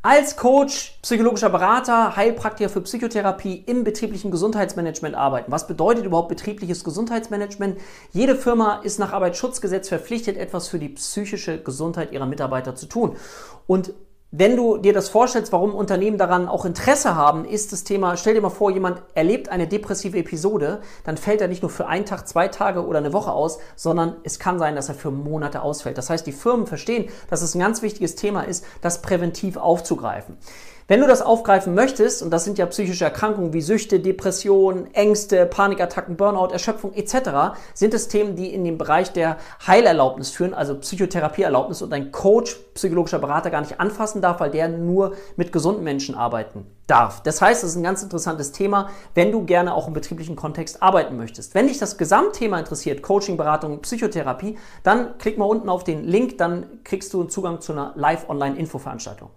Als Coach, psychologischer Berater, Heilpraktiker für Psychotherapie im betrieblichen Gesundheitsmanagement arbeiten. Was bedeutet überhaupt betriebliches Gesundheitsmanagement? Jede Firma ist nach Arbeitsschutzgesetz verpflichtet, etwas für die psychische Gesundheit ihrer Mitarbeiter zu tun. Und wenn du dir das vorstellst, warum Unternehmen daran auch Interesse haben, ist das Thema, stell dir mal vor, jemand erlebt eine depressive Episode, dann fällt er nicht nur für einen Tag, zwei Tage oder eine Woche aus, sondern es kann sein, dass er für Monate ausfällt. Das heißt, die Firmen verstehen, dass es ein ganz wichtiges Thema ist, das präventiv aufzugreifen. Wenn du das aufgreifen möchtest, und das sind ja psychische Erkrankungen wie Süchte, Depressionen, Ängste, Panikattacken, Burnout, Erschöpfung etc., sind es Themen, die in den Bereich der Heilerlaubnis führen, also Psychotherapieerlaubnis und ein Coach, psychologischer Berater gar nicht anfassen darf, weil der nur mit gesunden Menschen arbeiten darf. Das heißt, es ist ein ganz interessantes Thema, wenn du gerne auch im betrieblichen Kontext arbeiten möchtest. Wenn dich das Gesamtthema interessiert, Coaching, Beratung, Psychotherapie, dann klick mal unten auf den Link, dann kriegst du einen Zugang zu einer Live-Online-Infoveranstaltung.